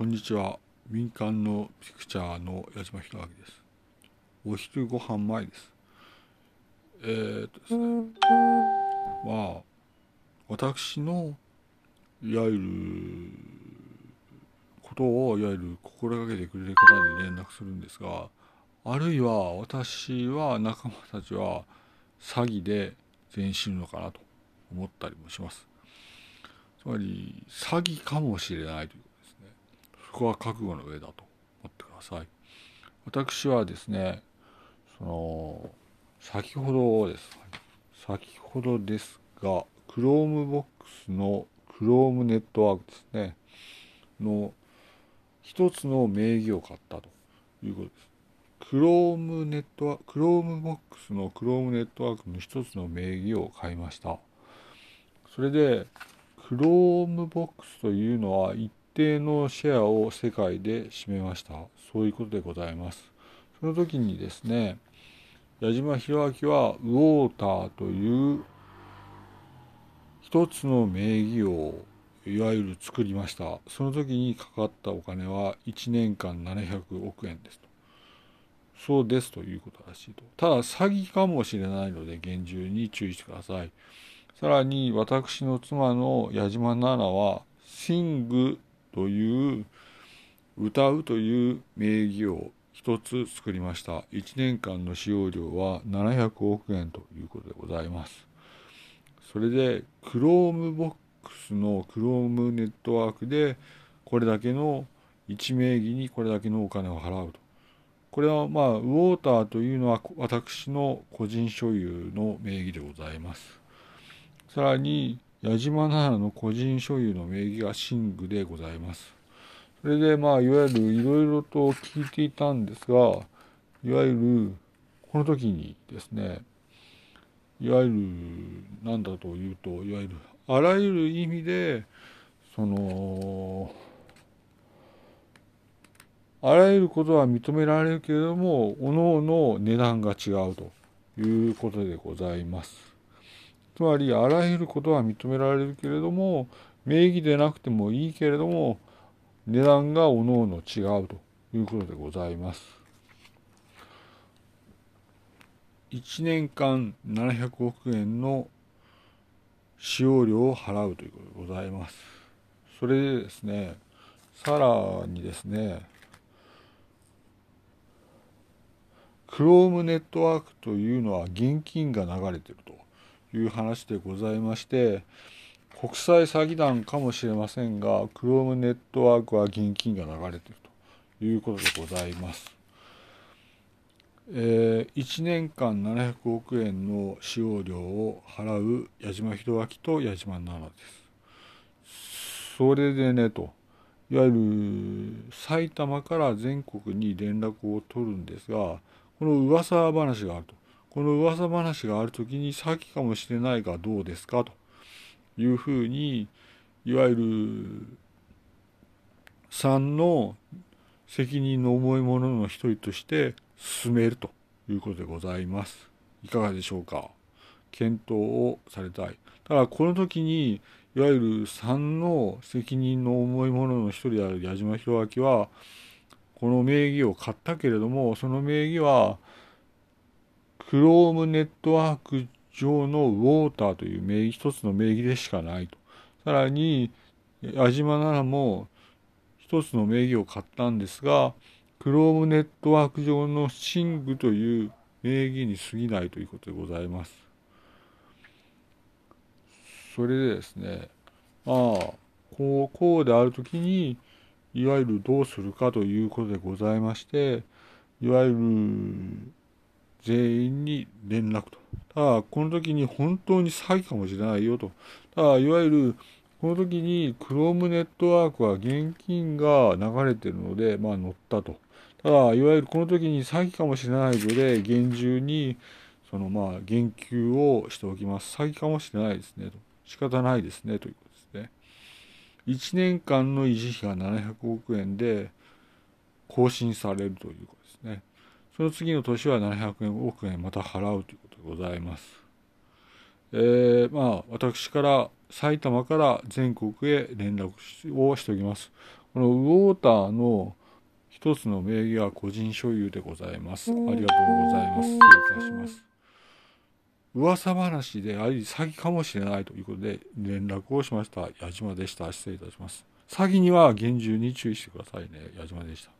こんにちは。民間のピクチャーの矢島弘明です。お昼ご飯前です。えー、っとですね。まあ、私の、いわゆる、ことを、いわゆる心がけてくれる方に連絡するんですが、あるいは私は仲間たちは詐欺で全員死ぬのかなと思ったりもします。つまり、詐欺かもしれないというそこは覚悟の上だと思ってください。私はですね、その、先ほどです。先ほどですが、Chromebox の Chrome ネットワークですね、の一つの名義を買ったということです。Chrome ネットワーク、Chromebox の Chrome ネットワークの一つの名義を買いました。それで、Chromebox というのは一定のシェアを世界で占めました。そういうことでございます。その時にですね、矢島弘明はウォーターという一つの名義をいわゆる作りました。その時にかかったお金は1年間700億円ですと。そうですということらしいと。ただ詐欺かもしれないので厳重に注意してください。さらに私の妻の矢島奈々はシングという歌うという名義を一つ作りました。1年間の使用料は700億円ということでございます。それで Chromebox の Chrome ネットワークでこれだけの1名義にこれだけのお金を払うと。これはまあウォーターというのは私の個人所有の名義でございます。さらに矢島奈々の個人所有の名義が寝具でございます。それでまあいわゆるいろいろと聞いていたんですがいわゆるこの時にですねいわゆる何だというといわゆるあらゆる意味でそのあらゆることは認められるけれどもおのおの値段が違うということでございます。つまりあらゆることは認められるけれども名義でなくてもいいけれども値段がおのおの違うということでございます。1年間700億円の使用料を払うということでございます。それでですね、さらにですね、クロームネットワークというのは現金が流れてると。いう話でございまして国際詐欺団かもしれませんがクロームネットワークは現金が流れているということでございます。えー、1年間700億円の使用料を払う矢島弘明と矢島奈々です。それでねといわゆる埼玉から全国に連絡を取るんですがこの噂話があるとこの噂話がある時に詐欺かもしれないがどうですかというふうにいわゆる3の責任の重いものの一人として進めるということでございます。いかがでしょうか検討をされたい。ただこの時にいわゆる3の責任の重いものの一人である矢島弘明はこの名義を買ったけれどもその名義はクロームネットワーク上のウォーターという名義、一つの名義でしかないと。さらに、矢島ならも一つの名義を買ったんですが、クロームネットワーク上のシングという名義に過ぎないということでございます。それでですね、ああ、こう、こうであるときに、いわゆるどうするかということでございまして、いわゆる全員に連絡と。ただ、この時に本当に詐欺かもしれないよと。ただ、いわゆる、この時に Chrome ネットワークは現金が流れてるので、まあ乗ったと。ただ、いわゆるこの時に詐欺かもしれないので、厳重に、そのまあ言及をしておきます。詐欺かもしれないですねと。仕方ないですねということですね。1年間の維持費が700億円で更新されるということですね。その次の年は700億円また払うということでございます。えー、まあ私から埼玉から全国へ連絡をしておきます。このウォーターの一つの名義は個人所有でございます。ありがとうございます。失礼いたします。噂話であり詐欺かもしれないということで連絡をしました。矢島でした。失礼いたします。詐欺には厳重に注意してくださいね。矢島でした